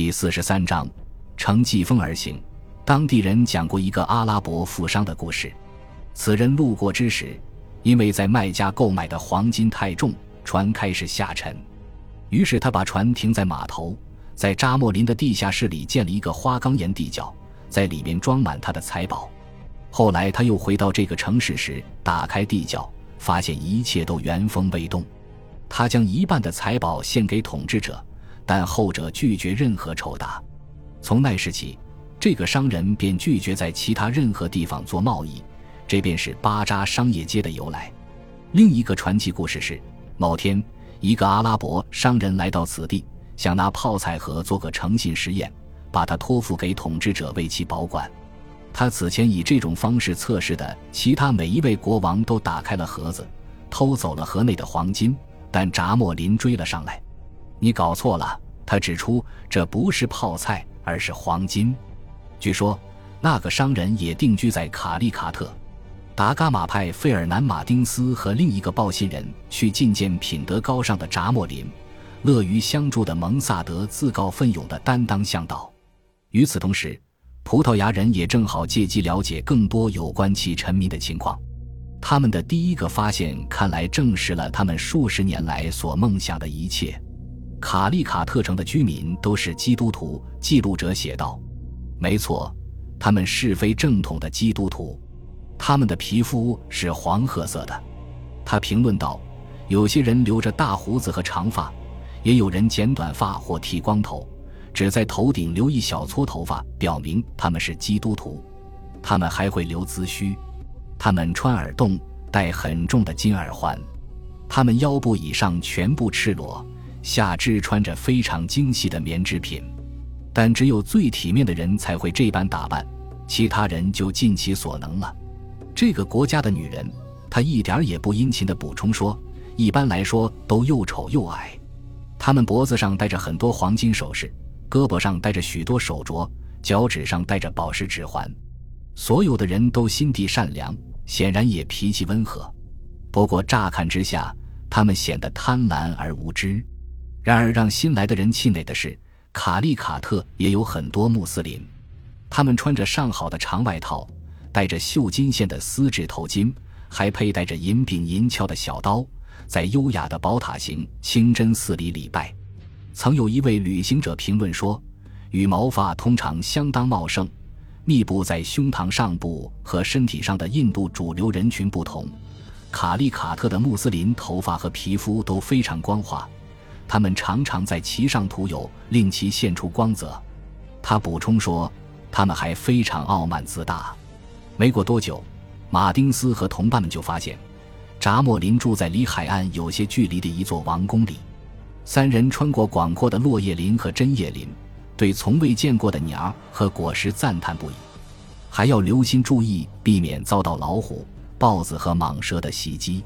第四十三章，乘季风而行。当地人讲过一个阿拉伯富商的故事。此人路过之时，因为在卖家购买的黄金太重，船开始下沉。于是他把船停在码头，在扎莫林的地下室里建了一个花岗岩地窖，在里面装满他的财宝。后来他又回到这个城市时，打开地窖，发现一切都原封未动。他将一半的财宝献给统治者，但后者拒绝任何酬答。从那时起，这个商人便拒绝在其他任何地方做贸易。这便是巴扎商业街的由来。另一个传奇故事是，某天，一个阿拉伯商人来到此地，想拿泡菜盒做个诚信实验，把它托付给统治者为其保管。他此前以这种方式测试的其他每一位国王都打开了盒子，偷走了盒内的黄金。但扎莫林追了上来，你搞错了。他指出，这不是泡菜，而是黄金。据说，那个商人也定居在卡利卡特。达伽马派费尔南·马丁斯和另一个报信人去觐见品德高尚的扎莫林，乐于相助的蒙萨德自告奋勇地担当向导。与此同时，葡萄牙人也正好借机了解更多有关其臣民的情况。他们的第一个发现看来证实了他们数十年来所梦想的一切。卡利卡特城的居民都是基督徒，记录者写道：“没错，他们是非正统的基督徒。他们的皮肤是黄褐色的。”他评论道：“有些人留着大胡子和长发，也有人剪短发或剃光头，只在头顶留一小撮头发，表明他们是基督徒。他们还会留髭须。”他们穿耳洞，戴很重的金耳环，他们腰部以上全部赤裸，下肢穿着非常精细的棉制品。但只有最体面的人才会这般打扮，其他人就尽其所能了。这个国家的女人，她一点也不殷勤地补充说，一般来说都又丑又矮。她们脖子上戴着很多黄金首饰，胳膊上戴着许多手镯，脚趾上戴着宝石指环。所有的人都心地善良。显然也脾气温和，不过乍看之下，他们显得贪婪而无知。然而，让新来的人气馁的是，卡利卡特也有很多穆斯林，他们穿着上好的长外套，戴着绣金线的丝质头巾，还佩戴着银柄银鞘的小刀，在优雅的宝塔形清真寺里礼拜。曾有一位旅行者评论说：“羽毛发通常相当茂盛。”密布在胸膛上部和身体上的印度主流人群不同，卡利卡特的穆斯林头发和皮肤都非常光滑，他们常常在其上涂油，令其现出光泽。他补充说，他们还非常傲慢自大。没过多久，马丁斯和同伴们就发现，扎莫林住在离海岸有些距离的一座王宫里。三人穿过广阔的落叶林和针叶林。对从未见过的鸟和果实赞叹不已，还要留心注意，避免遭到老虎、豹子和蟒蛇的袭击。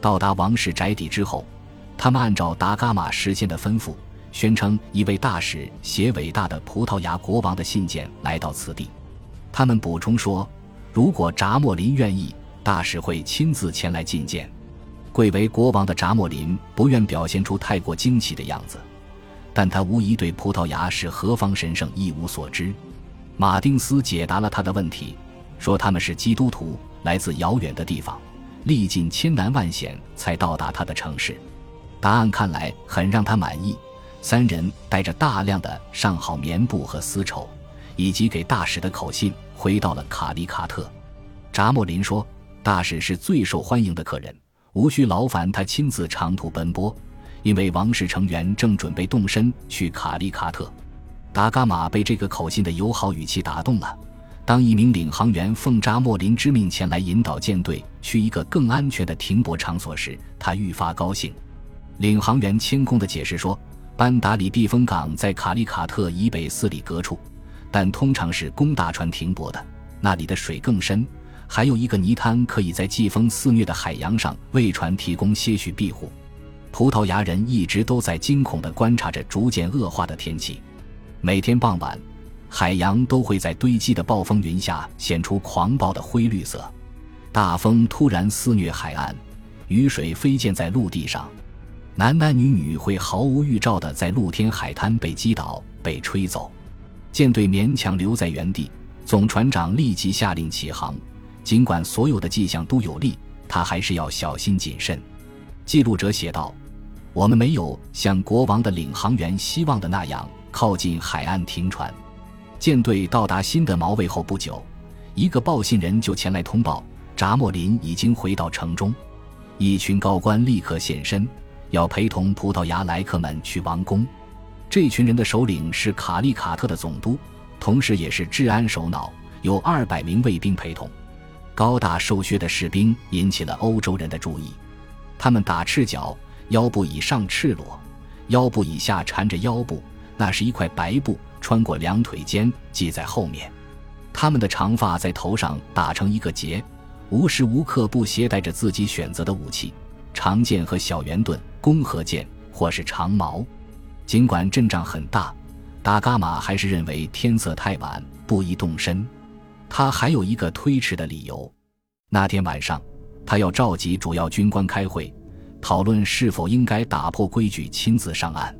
到达王室宅邸之后，他们按照达伽马事先的吩咐，宣称一位大使写伟大的葡萄牙国王的信件来到此地。他们补充说，如果扎莫林愿意，大使会亲自前来觐见。贵为国王的扎莫林不愿表现出太过惊奇的样子。但他无疑对葡萄牙是何方神圣一无所知。马丁斯解答了他的问题，说他们是基督徒，来自遥远的地方，历尽千难万险才到达他的城市。答案看来很让他满意。三人带着大量的上好棉布和丝绸，以及给大使的口信，回到了卡利卡特。扎莫林说：“大使是最受欢迎的客人，无需劳烦他亲自长途奔波。”因为王室成员正准备动身去卡利卡特，达伽马被这个口信的友好语气打动了。当一名领航员奉扎莫林之命前来引导舰队去一个更安全的停泊场所时，他愈发高兴。领航员谦恭地解释说：“班达里避风港在卡利卡特以北四里格处，但通常是供大船停泊的。那里的水更深，还有一个泥滩可以在季风肆虐的海洋上为船提供些许庇护。”葡萄牙人一直都在惊恐地观察着逐渐恶化的天气。每天傍晚，海洋都会在堆积的暴风云下显出狂暴的灰绿色。大风突然肆虐海岸，雨水飞溅在陆地上。男男女女会毫无预兆地在露天海滩被击倒、被吹走。舰队勉强留在原地，总船长立即下令起航。尽管所有的迹象都有利，他还是要小心谨慎。记录者写道：“我们没有像国王的领航员希望的那样靠近海岸停船。舰队到达新的锚位后不久，一个报信人就前来通报，扎莫林已经回到城中。一群高官立刻现身，要陪同葡萄牙来客们去王宫。”这群人的首领是卡利卡特的总督，同时也是治安首脑，有二百名卫兵陪同。高大瘦削的士兵引起了欧洲人的注意。他们打赤脚，腰部以上赤裸，腰部以下缠着腰部，那是一块白布穿过两腿间系在后面。他们的长发在头上打成一个结，无时无刻不携带着自己选择的武器：长剑和小圆盾、弓和箭，或是长矛。尽管阵仗很大，达伽马还是认为天色太晚，不宜动身。他还有一个推迟的理由：那天晚上，他要召集主要军官开会，讨论是否应该打破规矩亲自上岸。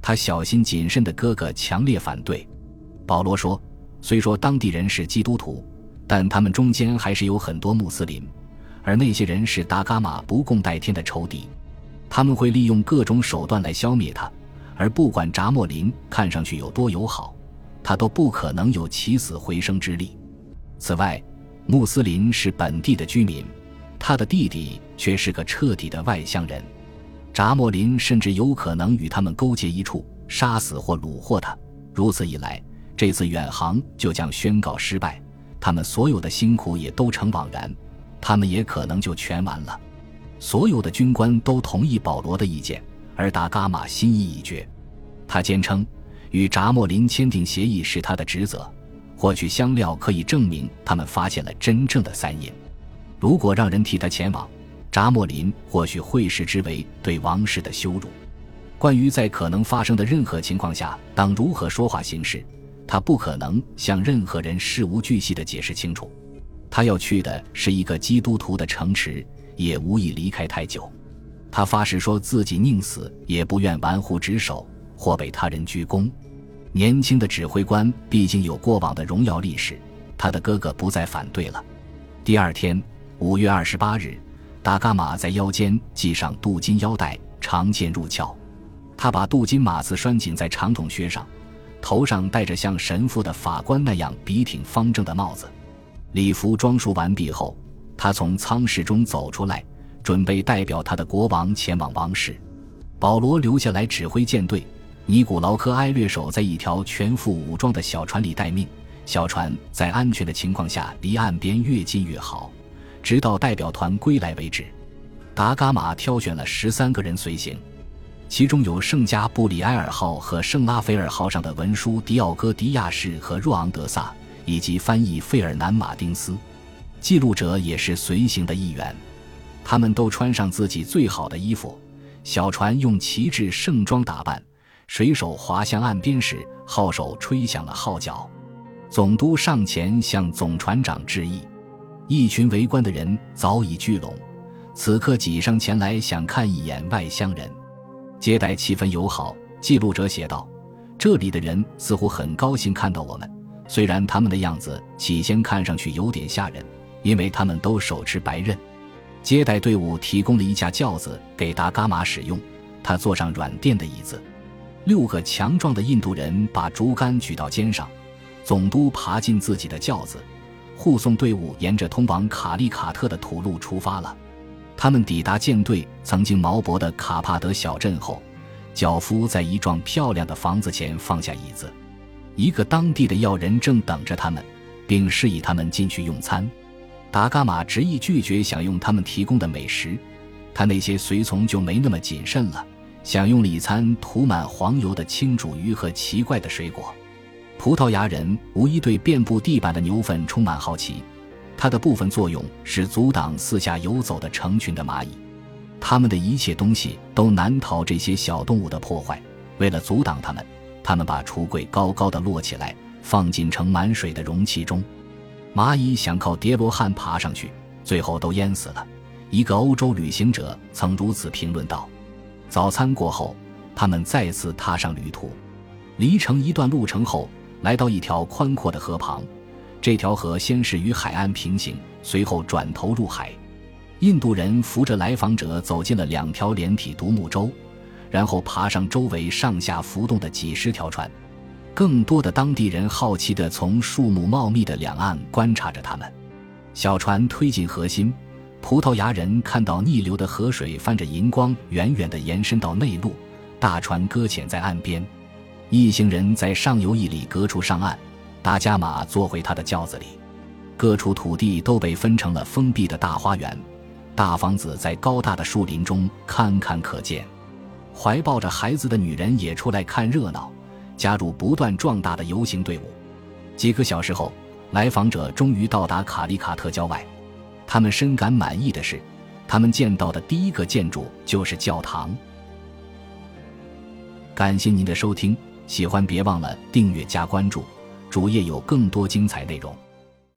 他小心谨慎的哥哥强烈反对。保罗说：“虽说当地人是基督徒，但他们中间还是有很多穆斯林，而那些人是达伽马不共戴天的仇敌，他们会利用各种手段来消灭他。”而不管扎莫林看上去有多友好，他都不可能有起死回生之力。此外，穆斯林是本地的居民，他的弟弟却是个彻底的外乡人。扎莫林甚至有可能与他们勾结一处，杀死或虏获他。如此一来，这次远航就将宣告失败，他们所有的辛苦也都成枉然，他们也可能就全完了。所有的军官都同意保罗的意见。而达伽马心意已决，他坚称与扎莫林签订协议是他的职责，获取香料可以证明他们发现了真正的三印。如果让人替他前往，扎莫林或许会视之为对王室的羞辱。关于在可能发生的任何情况下当如何说话行事，他不可能向任何人事无巨细地解释清楚。他要去的是一个基督徒的城池，也无意离开太久。他发誓说自己宁死也不愿玩忽职守或被他人鞠躬。年轻的指挥官毕竟有过往的荣耀历史，他的哥哥不再反对了。第二天，五月二十八日，达伽马在腰间系上镀金腰带，长剑入鞘。他把镀金马刺拴紧在长筒靴上，头上戴着像神父的法官那样笔挺方正的帽子。礼服装束完毕后，他从舱室中走出来。准备代表他的国王前往王室，保罗留下来指挥舰队。尼古劳科埃略守在一条全副武装的小船里待命。小船在安全的情况下离岸边越近越好，直到代表团归来为止。达伽马挑选了十三个人随行，其中有圣加布里埃尔号和圣拉斐尔号上的文书迪奥戈迪亚士和若昂德萨，以及翻译费尔南马丁斯。记录者也是随行的一员。他们都穿上自己最好的衣服，小船用旗帜盛装打扮。水手划向岸边时，号手吹响了号角。总督上前向总船长致意。一群围观的人早已聚拢，此刻挤上前来想看一眼外乡人。接待气氛友好，记录者写道：“这里的人似乎很高兴看到我们，虽然他们的样子起先看上去有点吓人，因为他们都手持白刃。”接待队伍提供了一架轿子给达伽马使用，他坐上软垫的椅子。六个强壮的印度人把竹竿举到肩上，总督爬进自己的轿子，护送队伍沿着通往卡利卡特的土路出发了。他们抵达舰队曾经锚泊的卡帕德小镇后，脚夫在一幢漂亮的房子前放下椅子，一个当地的要人正等着他们，并示意他们进去用餐。达伽马执意拒绝享用他们提供的美食，他那些随从就没那么谨慎了，享用了一餐涂满黄油的清煮鱼和奇怪的水果。葡萄牙人无疑对遍布地板的牛粪充满好奇，它的部分作用是阻挡四下游走的成群的蚂蚁，他们的一切东西都难逃这些小动物的破坏。为了阻挡它们，他们把橱柜高高的摞起来，放进盛满水的容器中。蚂蚁想靠叠罗汉爬上去，最后都淹死了。一个欧洲旅行者曾如此评论道：“早餐过后，他们再次踏上旅途。离城一段路程后，来到一条宽阔的河旁。这条河先是与海岸平行，随后转头入海。印度人扶着来访者走进了两条连体独木舟，然后爬上周围上下浮动的几十条船。更多的当地人好奇地从树木茂密的两岸观察着他们。小船推进河心，葡萄牙人看到逆流的河水泛着银光，远远地延伸到内陆。大船搁浅在岸边，一行人在上游一里隔处上岸。达伽马坐回他的轿子里。各处土地都被分成了封闭的大花园，大房子在高大的树林中堪堪可见。怀抱着孩子的女人也出来看热闹。加入不断壮大的游行队伍。几个小时后，来访者终于到达卡利卡特郊外。他们深感满意的是，他们见到的第一个建筑就是教堂。感谢您的收听，喜欢别忘了订阅加关注，主页有更多精彩内容。